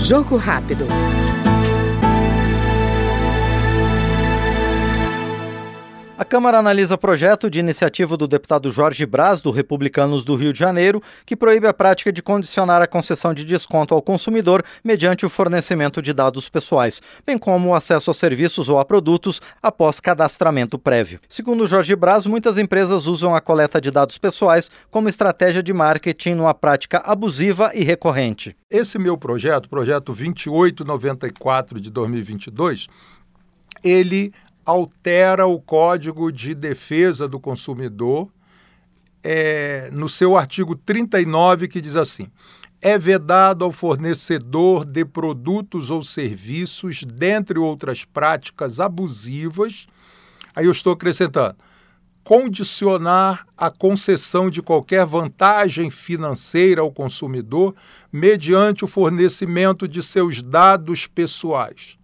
Jogo rápido. Câmara analisa projeto de iniciativa do deputado Jorge Braz, do Republicanos do Rio de Janeiro, que proíbe a prática de condicionar a concessão de desconto ao consumidor mediante o fornecimento de dados pessoais, bem como o acesso a serviços ou a produtos após cadastramento prévio. Segundo Jorge Braz, muitas empresas usam a coleta de dados pessoais como estratégia de marketing numa prática abusiva e recorrente. Esse meu projeto, projeto 2894 de 2022, ele altera o Código de Defesa do Consumidor é, no seu artigo 39, que diz assim: é vedado ao fornecedor de produtos ou serviços, dentre outras práticas abusivas, aí eu estou acrescentando, condicionar a concessão de qualquer vantagem financeira ao consumidor mediante o fornecimento de seus dados pessoais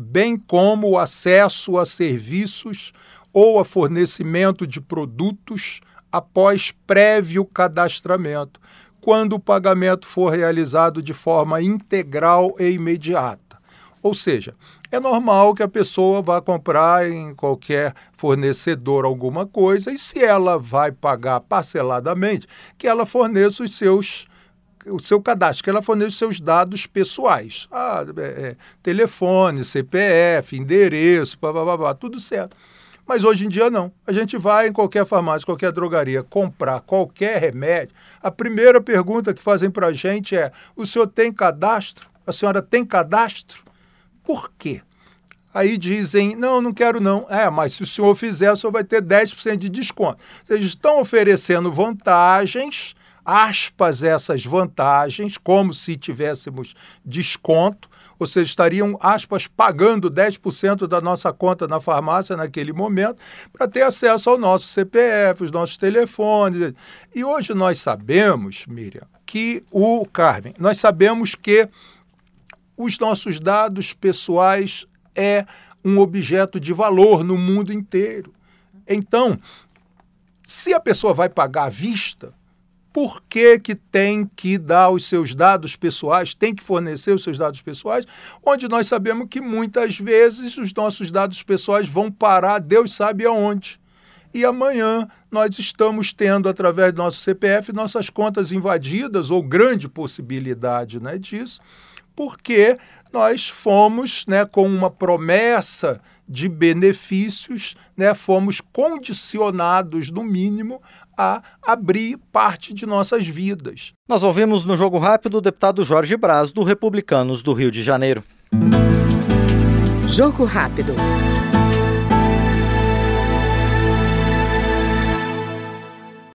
bem como o acesso a serviços ou a fornecimento de produtos após prévio cadastramento, quando o pagamento for realizado de forma integral e imediata. Ou seja, é normal que a pessoa vá comprar em qualquer fornecedor alguma coisa e se ela vai pagar parceladamente, que ela forneça os seus o seu cadastro, que ela forneça os seus dados pessoais. Ah, é, é, telefone, CPF, endereço, blá, blá, blá, blá, tudo certo. Mas hoje em dia não. A gente vai em qualquer farmácia, qualquer drogaria, comprar qualquer remédio. A primeira pergunta que fazem para a gente é: o senhor tem cadastro? A senhora tem cadastro? Por quê? Aí dizem, não, não quero não. É, mas se o senhor fizer, o senhor vai ter 10% de desconto. Vocês estão oferecendo vantagens aspas essas vantagens, como se tivéssemos desconto, ou seja, estariam, aspas, pagando 10% da nossa conta na farmácia naquele momento para ter acesso ao nosso CPF, os nossos telefones. E hoje nós sabemos, Miriam, que o Carmen, nós sabemos que os nossos dados pessoais é um objeto de valor no mundo inteiro. Então, se a pessoa vai pagar à vista, por que, que tem que dar os seus dados pessoais, tem que fornecer os seus dados pessoais, onde nós sabemos que muitas vezes os nossos dados pessoais vão parar, Deus sabe aonde. E amanhã nós estamos tendo, através do nosso CPF, nossas contas invadidas, ou grande possibilidade né, disso, porque nós fomos né, com uma promessa de benefícios, né, fomos condicionados, no mínimo, a abrir parte de nossas vidas. Nós ouvimos no Jogo Rápido o deputado Jorge Braz, do Republicanos do Rio de Janeiro. Jogo Rápido.